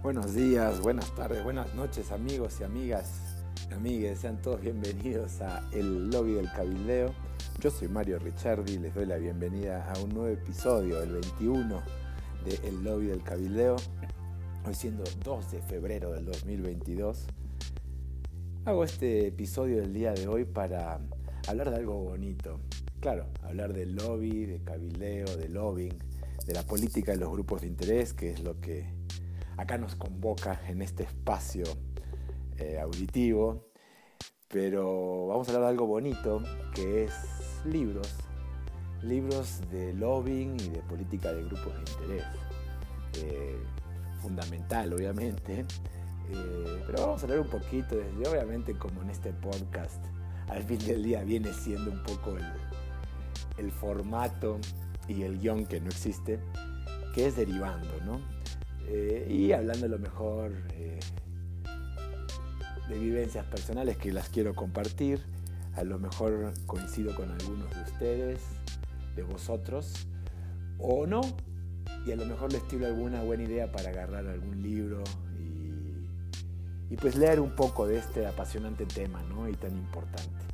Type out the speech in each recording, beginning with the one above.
Buenos días, buenas tardes, buenas noches amigos y amigas, amigues, sean todos bienvenidos a El Lobby del Cabildeo. Yo soy Mario Ricciardi y les doy la bienvenida a un nuevo episodio, el 21 de El Lobby del Cabildeo, hoy siendo 2 de febrero del 2022. Hago este episodio del día de hoy para hablar de algo bonito. Claro, hablar del lobby, de cabildeo, de lobbying, de la política de los grupos de interés, que es lo que acá nos convoca en este espacio eh, auditivo, pero vamos a hablar de algo bonito, que es libros, libros de lobbying y de política de grupos de interés. Eh, fundamental, obviamente, eh, pero vamos a hablar un poquito, desde, obviamente como en este podcast, al fin del día viene siendo un poco el, el formato y el guion que no existe, que es derivando, ¿no? Eh, y hablando a lo mejor eh, de vivencias personales que las quiero compartir, a lo mejor coincido con algunos de ustedes, de vosotros, o no, y a lo mejor les tiro alguna buena idea para agarrar algún libro y, y pues leer un poco de este apasionante tema ¿no? y tan importante.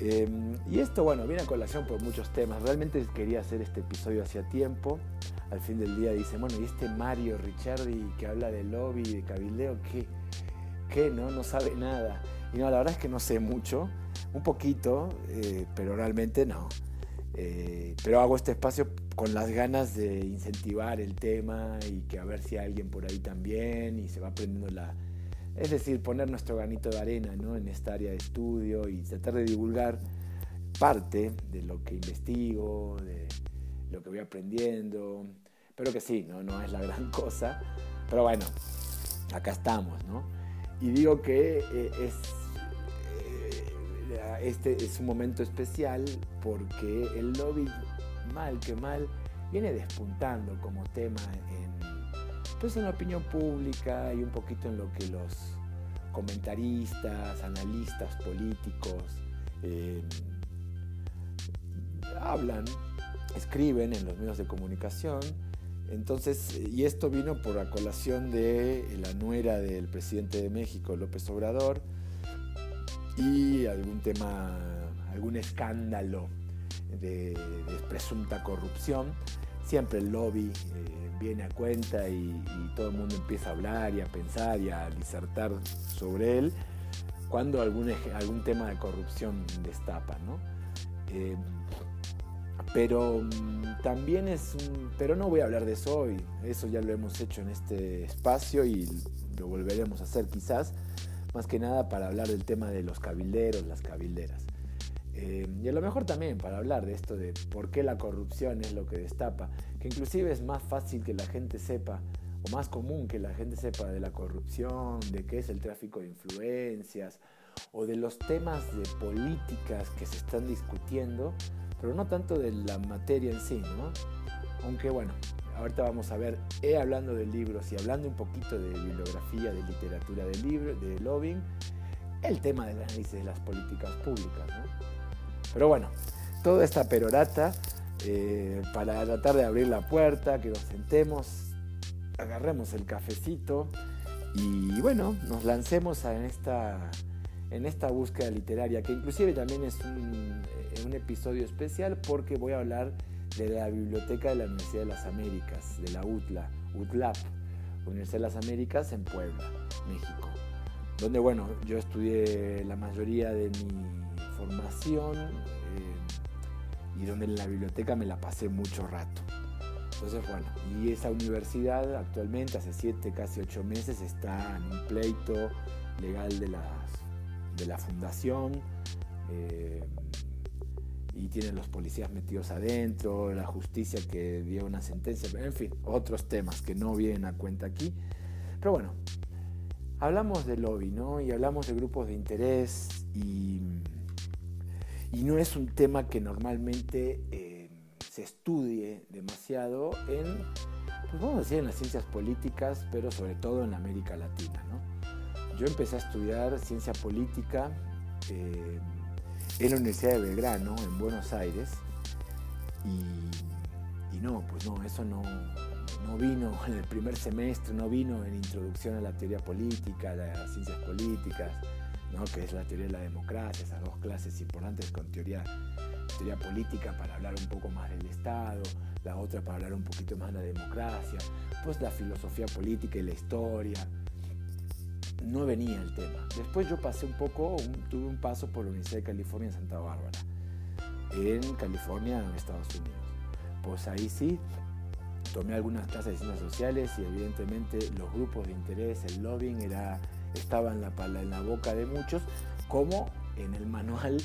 Em, y esto, bueno, viene a colación por muchos temas. Realmente quería hacer este episodio hacía tiempo al fin del día dice, bueno, ¿y este Mario Ricciardi que habla de lobby, de cabildeo, qué? ¿Qué? No, no sabe nada. Y no, la verdad es que no sé mucho, un poquito, eh, pero realmente no. Eh, pero hago este espacio con las ganas de incentivar el tema y que a ver si hay alguien por ahí también y se va aprendiendo la... Es decir, poner nuestro granito de arena ¿no? en esta área de estudio y tratar de divulgar parte de lo que investigo, de, lo que voy aprendiendo. Pero que sí, no, es la gran cosa. Pero bueno, acá estamos, ¿no? Y digo que eh, eh, este es un momento especial porque el lobby, mal que mal, viene despuntando como tema en, pues en la opinión pública y un poquito en lo que los comentaristas, analistas políticos eh, hablan escriben en los medios de comunicación. Entonces, y esto vino por la colación de la nuera del presidente de México, López Obrador, y algún tema, algún escándalo de, presunta corrupción. Siempre el lobby eh, viene a cuenta y, todo el mundo empieza a hablar y a pensar y a disertar sobre él cuando algún, algún tema de corrupción destapa. ¿no? Eh, pero mm, también es un, pero no voy a hablar de eso hoy, eso ya lo hemos hecho en este espacio y lo volveremos a hacer quizás, más que nada para hablar del tema de los cabilderos, las cabilderas. Eh, y a lo mejor también para hablar de esto de por qué la corrupción es lo que destapa, que inclusive es más fácil que la gente sepa, o más común que la gente sepa de la corrupción, de qué es el tráfico de influencias, o de los temas de políticas que se están discutiendo, pero no tanto de la materia en sí, ¿no? Aunque bueno, ahorita vamos a ver, he hablando de libros y hablando un poquito de bibliografía, de literatura de libro, de lobbying, el tema del análisis de las políticas públicas, ¿no? Pero bueno, toda esta perorata eh, para tratar de abrir la puerta, que nos sentemos, agarremos el cafecito y bueno, nos lancemos en esta en esta búsqueda literaria, que inclusive también es eh, un, episodio especial porque voy a hablar de la Biblioteca de la Universidad de las Américas, de la UTLA, UTLAP, Universidad de las Américas en Puebla, México, donde bueno, yo estudié la mayoría de mi formación eh, y donde en la biblioteca me la pasé mucho rato. Entonces, bueno, y esa universidad actualmente, hace siete, casi ocho meses, está en un pleito legal de las de la fundación eh, y tienen los policías metidos adentro, la justicia que dio una sentencia, en fin, otros temas que no vienen a cuenta aquí. Pero bueno, hablamos de lobby, ¿no? Y hablamos de grupos de interés y, y no es un tema que normalmente eh, se estudie demasiado en, pues vamos a decir, en las ciencias políticas, pero sobre todo en América Latina, ¿no? Yo empecé a estudiar ciencia política eh, en la Universidad de Belgrano, en Buenos Aires, y, no, pues no, eso no, no vino en el primer semestre, no vino en introducción a la teoría política, a las ciencias políticas, ¿no? que es la teoría de la democracia, esas dos clases importantes con teoría, teoría política para hablar un poco más del Estado, la otra para hablar un poquito más de la democracia, pues la filosofía política y la historia. No venía el tema. Después yo pasé un poco, tuve un paso por la Universidad de California en Santa Bárbara, en California, en Estados Unidos. Pues ahí sí, tomé algunas clases de ciencias sociales y evidentemente los grupos de interés, el lobbying era, estaba en la, en la boca de muchos, como en el manual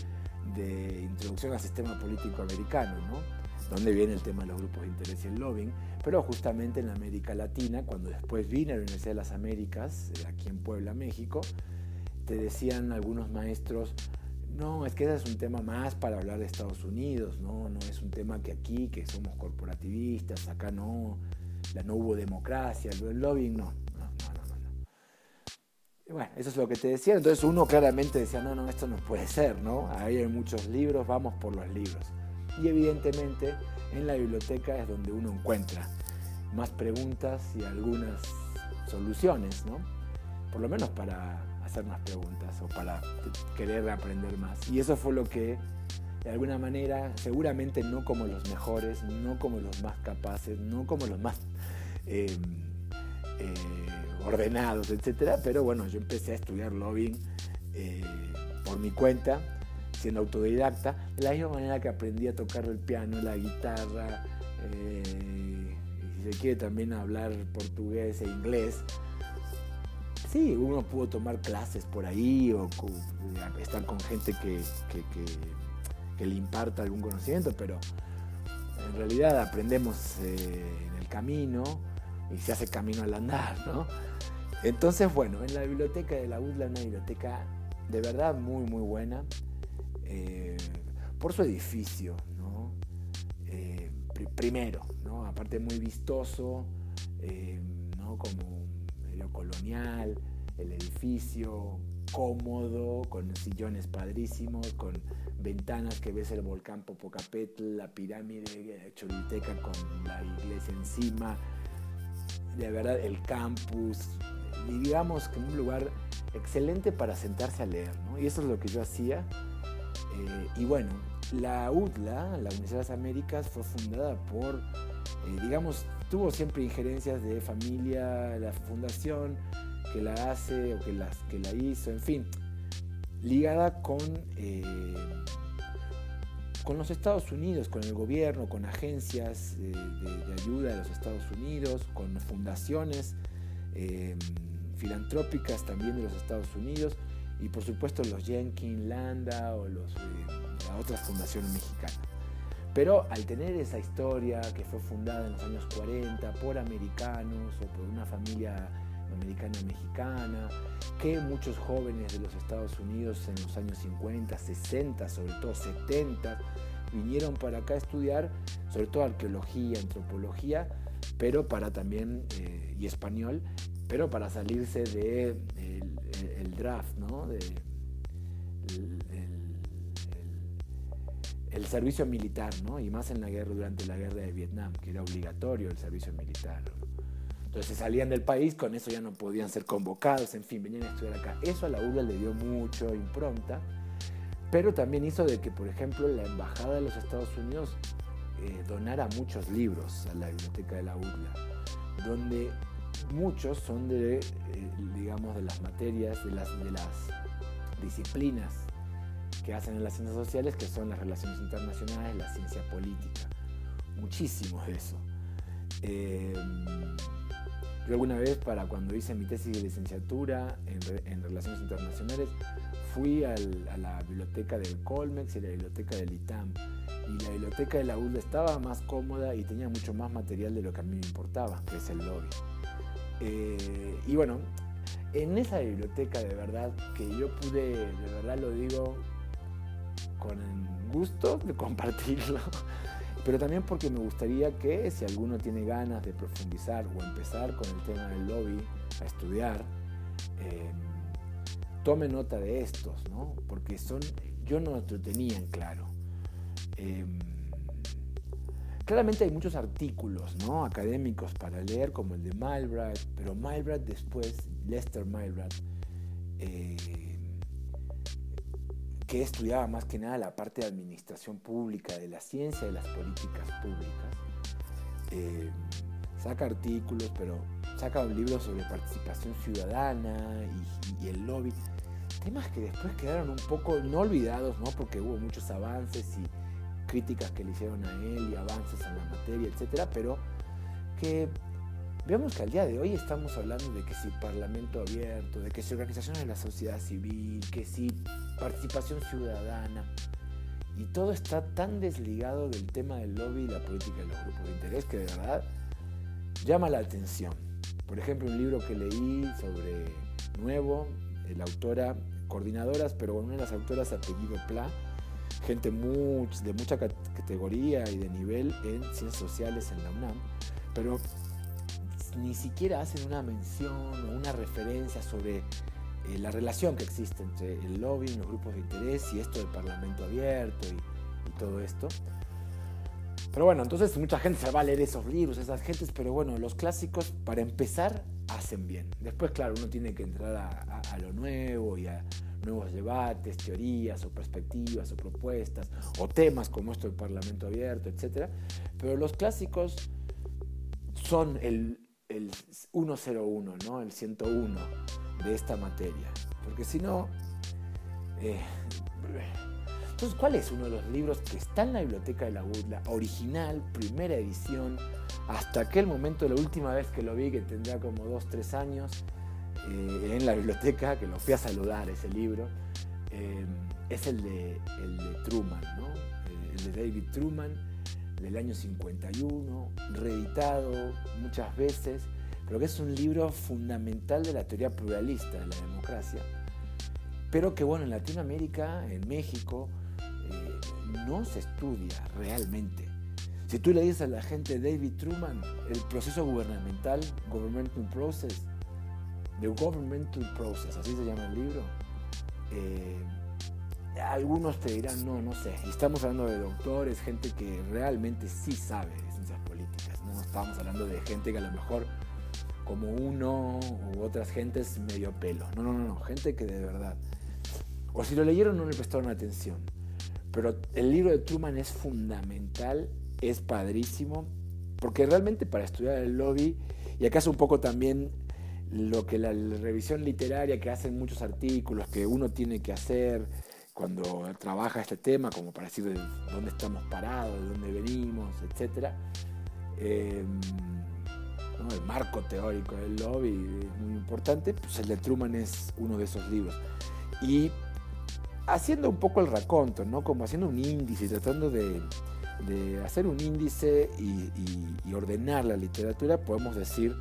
de introducción al sistema político americano, ¿no? donde viene el tema de los grupos de interés y el lobbying, pero justamente en América Latina, cuando después vine a la Universidad de las Américas, eh, aquí en Puebla, México, te decían algunos maestros, no, es que ese es un tema más para hablar de Estados Unidos, no, no es un tema que aquí, que somos corporativistas, acá no, la no hubo democracia, el lobbying no, bueno, eso es lo que te decían, entonces uno claramente decía, no, no, esto no puede ser, ¿no? Ahí hay muchos libros, vamos por los libros y evidentemente en la biblioteca es donde uno encuentra más preguntas y algunas soluciones, ¿no? Por lo menos para hacer más preguntas o para querer aprender más. Y eso fue lo que, de alguna manera, seguramente no como los mejores, no como los más capaces, no como los más eh, eh, ordenados, etcétera, pero bueno, yo empecé a estudiar lobbying eh, por mi cuenta siendo autodidacta, de la misma manera que aprendí a tocar el piano, la guitarra, eh, si se quiere también hablar portugués e inglés. Sí, uno pudo tomar clases por ahí o estar con gente que, le imparta algún conocimiento, pero en realidad aprendemos eh, en el camino y se hace camino al andar, ¿no? Entonces, bueno, en la biblioteca de la UDLA, una biblioteca de verdad muy, muy buena. Eh, por su edificio, ¿no? Eh, primero, ¿no? aparte muy vistoso, eh, ¿no? como medio colonial, el edificio cómodo, con sillones padrísimos, con ventanas que ves el volcán Popocatépetl, la pirámide Choluteca con la iglesia encima, de verdad el campus, y digamos que un lugar excelente para sentarse a leer. Y eso es lo que yo hacía eh, y bueno, la UDLA, la Universidad de las Américas, fue fundada por, eh, digamos, tuvo siempre injerencias de familia, la fundación que la hace o que, las, que la hizo, en fin, ligada con, eh, con los Estados Unidos, con el gobierno, con agencias de, ayuda de los Estados Unidos, con fundaciones filantrópicas también de los Estados Unidos y por supuesto los Jenkins, Landa o los, eh, la otra fundación. Pero al tener esa historia que fue fundada en los años 40 por americanos o por una familia americana mexicana, que muchos jóvenes de los Estados Unidos en los años 50, 60, sobre todo 70, vinieron para acá a estudiar, sobre todo arqueología, antropología, pero para también, eh, y español, pero para salirse de, el, draft, ¿no? De, el, servicio militar, ¿no? Y más en la guerra, durante la guerra de Vietnam, que era obligatorio el servicio militar. Entonces salían del país, con eso ya no podían ser convocados, en fin, venían a estudiar acá. Eso a la URLA le dio mucho impronta, pero también hizo de que, por ejemplo, la Embajada de los Estados Unidos eh, donara muchos libros a la biblioteca de la URLA, donde muchos son de, eh, digamos, de las materias, de las, de las disciplinas que hacen en las ciencias sociales, que son las relaciones internacionales, la ciencia política. Muchísimos de eso. Eh, yo alguna vez, para cuando hice mi tesis de licenciatura en, relaciones internacionales, fui a la biblioteca del Colmex y la biblioteca del ITAM. Y la biblioteca de la ULA estaba más cómoda y tenía mucho más material de lo que a mí me importaba, que es el lobby. Eh, y bueno, en esa biblioteca de verdad que yo pude, de verdad lo digo con gusto de compartirlo, pero también porque me gustaría que si alguno tiene ganas de profundizar o empezar con el tema del lobby a estudiar, eh, tome nota de estos, ¿no? Porque son, yo no lo tenía en claro. Eh, claramente hay muchos artículos ¿no? académicos para leer, como el de Milbrad, pero Milbrad después, Lester Milbrad, eh, que estudiaba más que nada la parte de administración pública, de la ciencia de las políticas públicas, eh, saca artículos, pero saca un libro sobre participación ciudadana y, y, el lobby. Temas que después quedaron un poco no olvidados, ¿no? porque hubo muchos avances y críticas que le hicieron a él y avances en la materia, etcétera, pero que veamos que al día de hoy estamos hablando de que si parlamento abierto, de que si organizaciones de la sociedad civil, que si participación ciudadana, y todo está tan desligado del tema del lobby y la política de los grupos de interés que de verdad llama la atención. Por ejemplo, un libro que leí sobre Nuevo, la autora, coordinadoras, pero una de las autoras apellido Pla, gente de mucha categoría y de nivel en ciencias sociales en la UNAM, pero ni siquiera hacen una mención o una referencia sobre eh, la relación que existe entre el lobby, los grupos de interés y esto del Parlamento abierto y, todo esto. Pero bueno, entonces mucha gente se va a leer esos libros, esas gentes, pero bueno, los clásicos para empezar hacen bien. Después, claro, uno tiene que entrar a lo nuevo y a, nuevos debates, teorías o perspectivas o propuestas o temas como esto del Parlamento abierto, etc. Pero los clásicos son el, el 101, ¿no? el 101 de esta materia. Porque si no... Eh, entonces, ¿cuál es uno de los libros que está en la biblioteca de la UDLA, original, primera edición, hasta aquel momento, la última vez que lo vi, que tendría como 2, 3 años, eh, en la biblioteca, que lo fui a saludar ese libro, eh, es el de, el de Truman, ¿no? Eh, el de David Truman, del año 51, reeditado muchas veces, pero que es un libro fundamental de la teoría pluralista de la democracia, pero que bueno, en Latinoamérica, en México, no se estudia realmente. Si tú le dices a la gente David Truman, el proceso gubernamental, governmental process, The Governmental Process, así se llama el libro. Eh, algunos te dirán, no, no sé. Y estamos hablando de doctores, gente que realmente sí sabe de ciencias políticas. No estamos hablando de gente que a lo mejor, como uno u otras gentes, medio pelo. No, no, no, no. Gente que de verdad. O si lo leyeron, no le prestaron atención. Pero el libro de Truman es fundamental, es padrísimo, porque realmente para estudiar el lobby, y acaso un poco también lo que la, revisión literaria que hacen muchos artículos que uno tiene que hacer cuando trabaja este tema, como para decir de dónde estamos parados, de dónde venimos, etc. Em, el marco teórico del lobby es muy importante, pues el de Truman es uno de esos libros. Y haciendo un poco el raconto, ¿no? como haciendo un índice, tratando de, hacer un índice y ordenar la literatura, podemos decir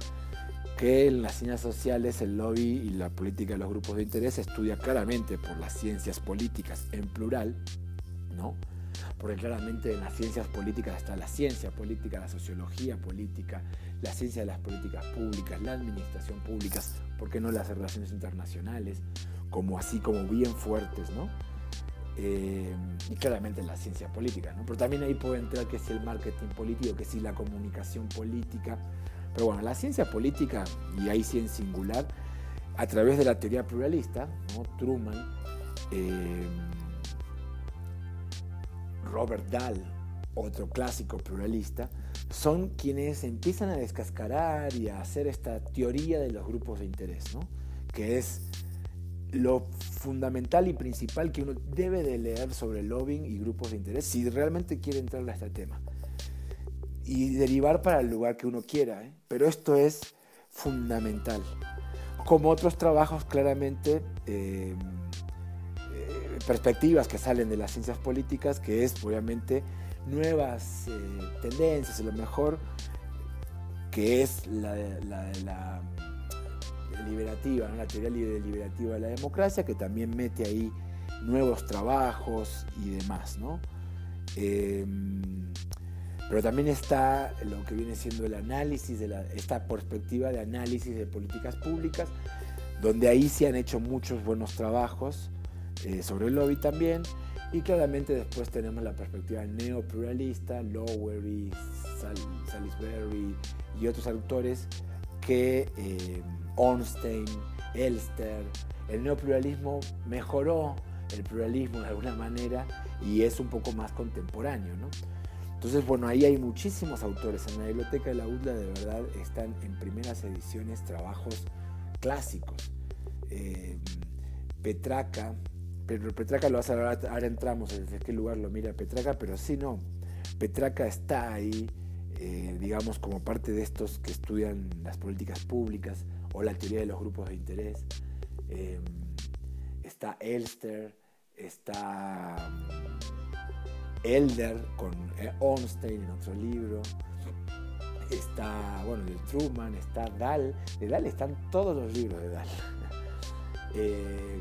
que en las ciencias sociales el lobby y la política de los grupos de interés estudia claramente por las ciencias políticas en plural, ¿no? Porque claramente en las ciencias políticas está la ciencia política, la sociología política, la ciencia de las políticas públicas, la administración pública, ¿por qué no las relaciones internacionales? Como así, como bien fuertes, ¿no? Eh, y claramente la ciencia política, ¿no? Pero también ahí puede entrar que si el marketing político, que si la comunicación política, pero bueno, la ciencia política, y ahí sí en singular, a través de la teoría pluralista, Truman, eh, Robert Dahl, otro clásico pluralista, son quienes empiezan a descascarar y a hacer esta teoría de los grupos de interés, ¿no? que es lo fundamental y principal que uno debe de leer sobre lobbying y grupos de interés si realmente quiere entrar a este tema y derivar para el lugar que uno quiera. ¿eh? Pero esto es fundamental. Como otros trabajos, claramente, eh, eh, perspectivas que salen de las ciencias políticas, que es obviamente nuevas tendencias, a lo mejor, que es la, la, liberativa, la teoría liberativa de la democracia, que también mete ahí nuevos trabajos y demás. ¿no? Pero también está lo que viene siendo el análisis, de esta perspectiva de análisis de políticas públicas, donde ahí se han hecho muchos buenos trabajos eh, sobre el lobby también. Y claramente después tenemos la perspectiva neopluralista, Lowery, Salisbury y otros autores que eh, Ornstein, Elster, el neopluralismo mejoró el pluralismo de alguna manera y es un poco más contemporáneo. ¿no? Entonces, bueno, ahí hay muchísimos autores. En la biblioteca de la UDLA de verdad están en primeras ediciones trabajos clásicos. Eh, Petraca, pero Petraca lo hace ahora, ahora entramos desde qué lugar lo mira Petraca, pero sí no. Petraca está ahí, eh, digamos, como parte de estos que estudian las políticas públicas o la teoría de los grupos de interés. Eh, está Elster, está Elder con eh, Ornstein en otro libro, está, bueno, de Truman, está Dahl, de Dahl están todos los libros de Dahl. Eh,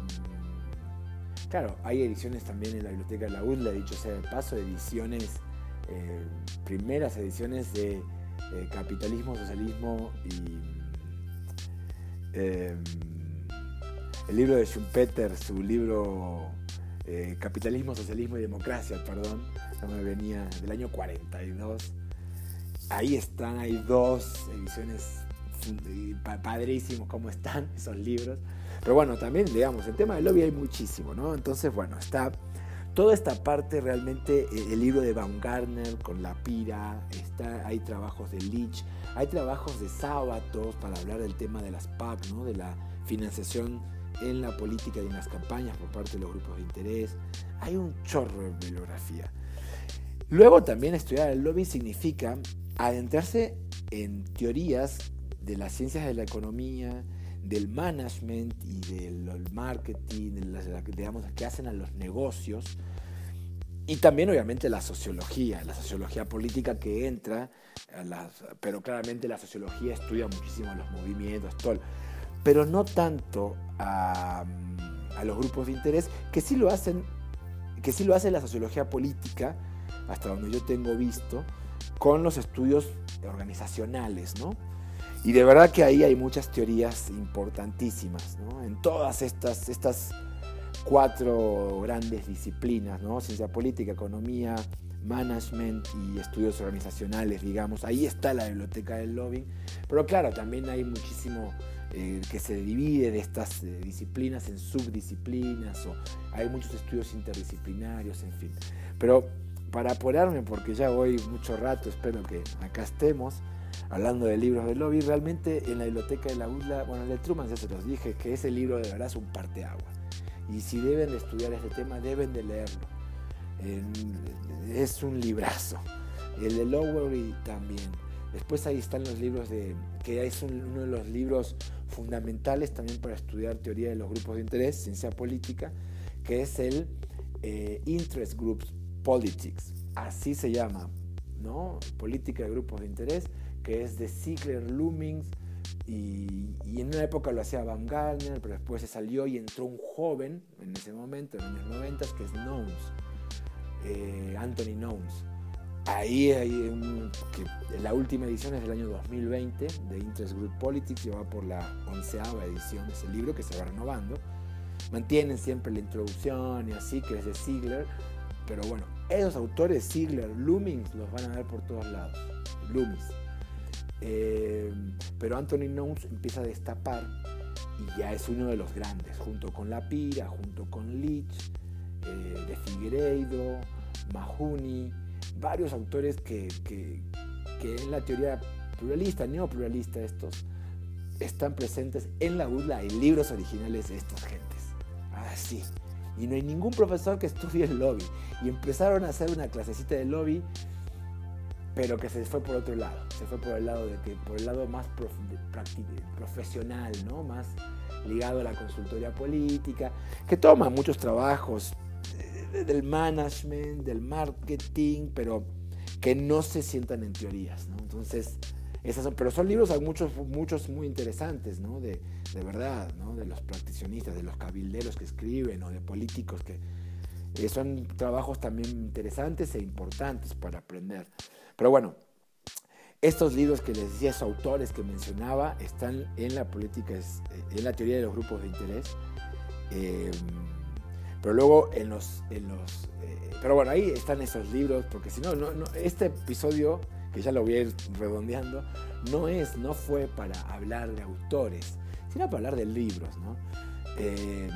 claro, hay ediciones también en la biblioteca de la UDLA, dicho sea de paso, ediciones, eh, primeras ediciones de Capitalismo, Socialismo y el libro de Schumpeter, su libro eh, Capitalismo, Socialismo y Democracia, perdón, no me venía del año 42. Ahí están, hay dos ediciones padrísimos cómo están esos libros. Pero bueno, también, digamos, el tema del lobby hay muchísimo, ¿no? Entonces, bueno, está toda esta parte realmente, eh, el libro de Baumgartner con la pira, está, hay trabajos de Leach, hay trabajos de Sábatos para hablar del tema de las PAC, ¿no? De la financiación en la política y en las campañas por parte de los grupos de interés. Hay un chorro de bibliografía. Luego también estudiar el lobby significa adentrarse en teorías de las ciencias de la economía, del management y del marketing, las, digamos, que hacen a los negocios. Y también obviamente la sociología, la sociología política que entra, pero claramente la sociología estudia muchísimo los movimientos, todo pero no tanto a, los grupos de interés, que sí lo hacen, que sí lo hace la sociología política, hasta donde yo tengo visto, con los estudios organizacionales, ¿no? Y de verdad que ahí hay muchas teorías importantísimas, ¿no? En todas estas, estas cuatro grandes disciplinas, ¿no? Ciencia política, economía, management y estudios organizacionales, digamos. Ahí está la biblioteca del lobbying. Pero claro, también hay muchísimo eh, que se divide de estas eh, disciplinas en subdisciplinas, o hay muchos estudios interdisciplinarios, en fin. Pero para apurarme, porque ya voy mucho rato, espero que acá estemos, hablando de libros de lobby, realmente en la biblioteca de la UDLA, bueno, el de Truman ya se los dije, que ese libro de verdad es un parteagua. Y si deben de estudiar este tema, deben de leerlo. es un librazo. El de Lowery también. Después ahí están los libros de, que es uno de los libros fundamentales también para estudiar teoría de los grupos de interés, ciencia política, que es el eh, Interest Groups Politics, así se llama, ¿no? Política de grupos de interés, que es de Ziegler Loomings, y, en una época lo hacía Van Gardner, pero después se salió y entró un joven en ese momento, en los años 90, que es Knowles, eh, Anthony Knowles Ahí hay un, que la última edición es del año 2020 de Interest Group Politics, va por la onceava edición de ese libro que se va renovando. Mantienen siempre la introducción y así, que es de Ziegler, pero bueno, esos autores, Ziegler, Loomings, los van a ver por todos lados. Loomis. Eh, pero Anthony Knowles empieza a destapar y ya es uno de los grandes, junto con La Pira, junto con Leach, eh, de Figueiredo, Mahoney varios autores que, que, en la teoría pluralista, neopluralista estos, están presentes en la UDLA y libros originales de estas gentes. Así. y no hay ningún profesor que estudie el lobby. Y empezaron a hacer una clasecita de lobby, pero que se fue por otro lado. Se fue por el lado de que, por el lado más profesional, ¿no? Más ligado a la consultoría política, que toma muchos trabajos del management, del marketing, pero que no se sientan en teorías, ¿no? Entonces, esas son, pero son libros, muchos, muchos muy interesantes, ¿no? De, de verdad, ¿no? De los practicionistas, de los cabilderos que escriben o de políticos que eh, son trabajos también interesantes e importantes para aprender. Pero bueno, estos libros que les decía, esos autores que mencionaba, están en la política, en la teoría de los grupos de interés. Eh, Pero luego en los... En los eh, pero bueno, ahí están esos libros, porque si no, no, este episodio, que ya lo voy a ir redondeando, no es, no fue para hablar de autores, sino para hablar de libros, ¿no? Eh,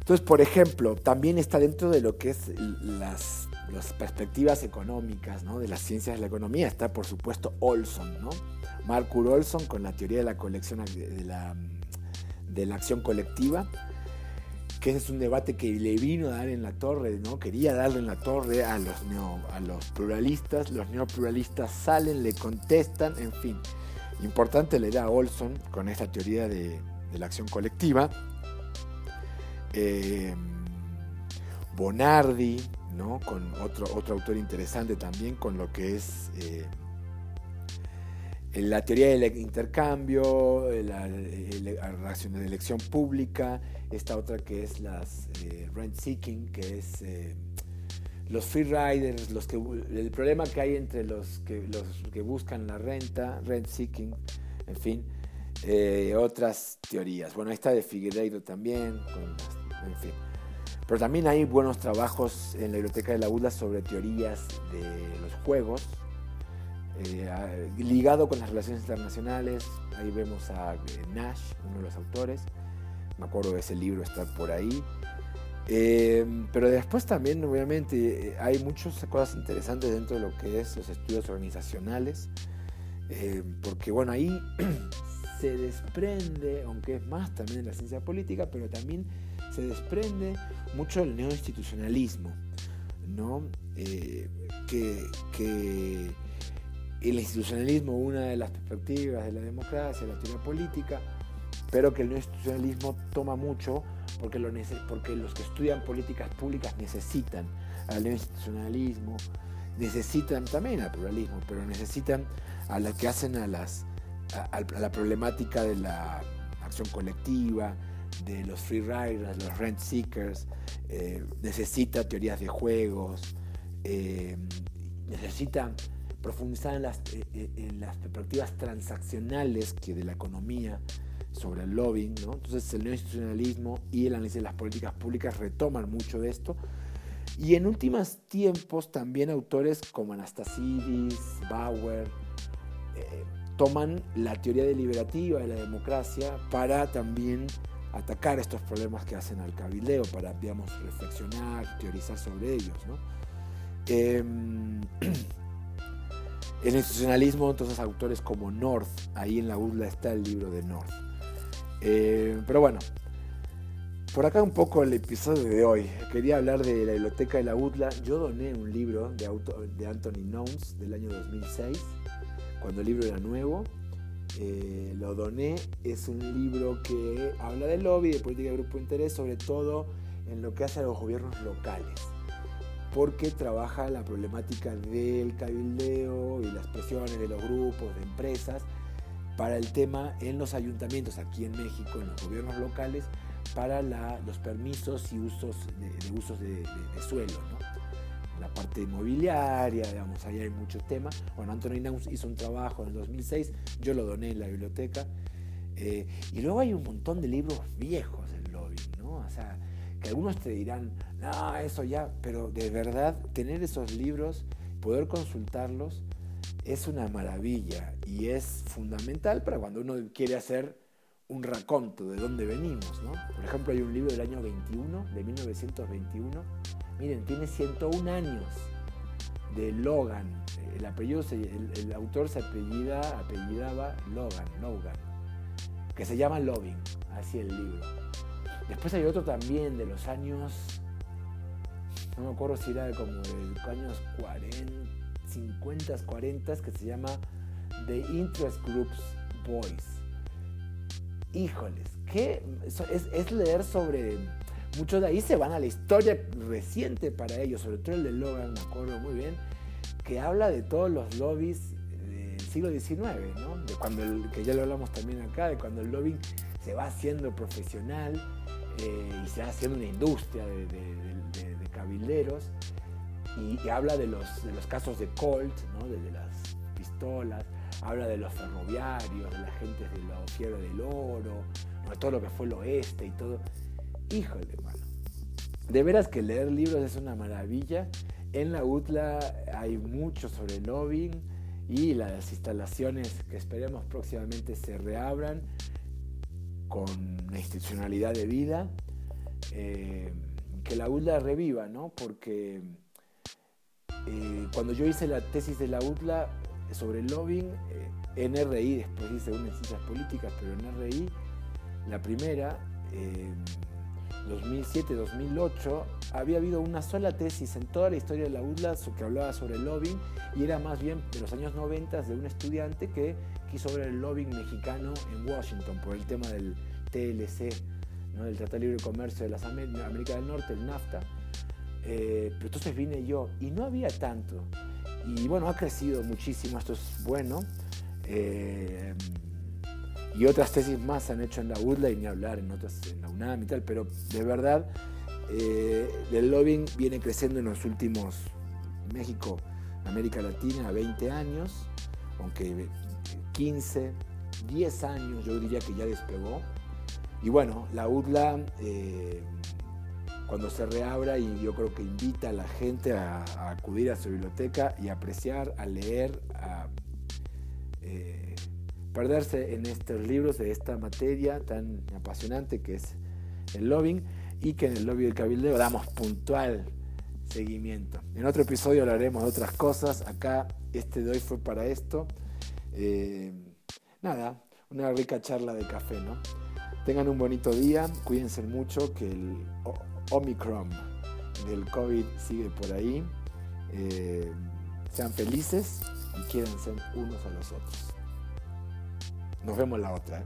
entonces, por ejemplo, también está dentro de lo que es las, las perspectivas económicas, ¿no? De las ciencias de la economía, está por supuesto Olson, ¿no? Marcur Olson con la teoría de la colección de la, de la acción colectiva, que ese es un debate que le vino a dar en la torre, ¿no? Quería darle en la torre a los, a los pluralistas, los neopluralistas salen, le contestan, en fin. Importante leer a Olson con esta teoría de, la acción colectiva. Eh, Bonardi, ¿no? Con otro, otro autor interesante también, con lo que es eh, la teoría del intercambio, la, relación de elección pública, esta otra que es las eh, rent seeking, que es eh, los free riders, los que, el problema que hay entre los que, los que buscan la renta, rent seeking, en fin, eh, otras teorías. Bueno, esta de Figueiredo también, en fin. Pero también hay buenos trabajos en la biblioteca de la UDLA sobre teorías de los juegos, eh, ligado con las relaciones internacionales. Ahí vemos a eh, Nash, uno de los autores. Me acuerdo de ese libro, está por ahí. Eh, pero después también, obviamente, hay muchas cosas interesantes dentro de lo que es los estudios organizacionales. porque, bueno, ahí se desprende, aunque es más también en la ciencia política, pero también se desprende mucho el neoinstitucionalismo, ¿no? que, que el institucionalismo una de las perspectivas de la democracia, la teoría política, pero que el no institucionalismo toma mucho porque, lo porque los que estudian políticas públicas necesitan al no institucionalismo, necesitan también al pluralismo, pero necesitan a las que hacen a, las, a, la problemática de la acción colectiva, de los free riders, los rent seekers, eh, necesita teorías de juegos, eh, necesita profundizar en las, eh, eh, en las perspectivas transaccionales que de la economía sobre el lobbying. ¿no? Entonces el neoinstitucionalismo y el análisis de las políticas públicas retoman mucho de esto. Y en últimos tiempos también autores como Anastasidis, Bauer, eh, toman la teoría deliberativa de la democracia para también atacar estos problemas que hacen al cabildeo, para, digamos, reflexionar, teorizar sobre ellos. ¿no? Em, El institucionalismo, entonces autores como North, ahí en la UDLA está el libro de North. Eh, pero bueno, por acá un poco el episodio de hoy. Quería hablar de la biblioteca de la UDLA. Yo doné un libro de, de Anthony Nouns del año 2006, cuando el libro era nuevo. Eh, lo doné. Es un libro que habla de lobby, de política de grupo de interés, sobre todo en lo que hace a los gobiernos locales porque trabaja la problemática del cabildeo y las presiones de los grupos, de empresas, para el tema en los ayuntamientos, aquí en México, en los gobiernos locales, para los permisos y usos de, usos de, suelo. La parte inmobiliaria, digamos, ahí hay muchos temas. Bueno, Anthony Naus hizo un trabajo en el 2006, yo lo doné en la biblioteca. Eh, y luego hay un montón de libros viejos del lobby, ¿no? O sea, que algunos te dirán, no, eso ya, pero de verdad tener esos libros, poder consultarlos, es una maravilla y es fundamental para cuando uno quiere hacer un raconto de dónde venimos, ¿no? Por ejemplo, hay un libro del año 21, de 1921, miren, tiene 101 años, de Logan, el apellido, el, autor se apellida, apellidaba Logan, Logan, que se llama Loving, así el libro. Después hay otro también de los años, no me acuerdo si era como de los años 40, 50, 40, que se llama The Interest Groups Boys. Híjoles, ¿qué? Es, leer sobre... Muchos de ahí se van a la historia reciente para ellos, sobre todo el de Logan, me acuerdo muy bien, que habla de todos los lobbies del siglo XIX, ¿no? De cuando que ya lo hablamos también acá, de cuando el lobbying se va haciendo profesional eh, y se haciendo una industria de, cabilderos y, habla de los, casos de Colt, de, las pistolas, habla de los ferroviarios, de la gente de la fiebre del oro, de todo lo que fue el oeste y todo. Híjole, hermano, de veras que leer libros es una maravilla. En la UTLA hay mucho sobre lobbying y las instalaciones que esperemos próximamente se reabran con la institucionalidad de vida. Eh, que la UTLA reviva, ¿no? Porque eh, cuando yo hice la tesis de la UTLA sobre lobbying, eh, en RI, después hice una en ciencias políticas, pero en RI, la primera, 2007-2008, había habido una sola tesis en toda la historia de la UTLA que hablaba sobre lobbying y era más bien de los años 90 de un estudiante que ver el lobbying mexicano en Washington por el tema del TLC, ¿no? del Tratado de Libre Comercio de las América del Norte, el NAFTA. Eh, pero entonces vine yo y no había tanto. Y bueno, ha crecido muchísimo, esto es bueno. Eh, y otras tesis más se han hecho en la UDLA y ni hablar en otras en la UNAM y tal, pero de verdad eh, el lobbying viene creciendo en los últimos, México, América Latina, 20 años, aunque 15, 10 años yo diría que ya despegó. Y bueno, la UDLA, eh, cuando se reabra, y yo creo que invita a la gente a, acudir a su biblioteca y apreciar, a leer, a eh, perderse en estos libros de esta materia tan apasionante que es el lobbying y que en el lobby del cabildeo damos puntual seguimiento. En otro episodio hablaremos de otras cosas. Acá este de hoy fue para esto. Eh, nada, una rica charla de café, ¿no? Tengan un bonito día, cuídense mucho, que el Omicron del COVID sigue por ahí. Eh, sean felices y quédense unos a los otros. Nos vemos la otra. ¿eh?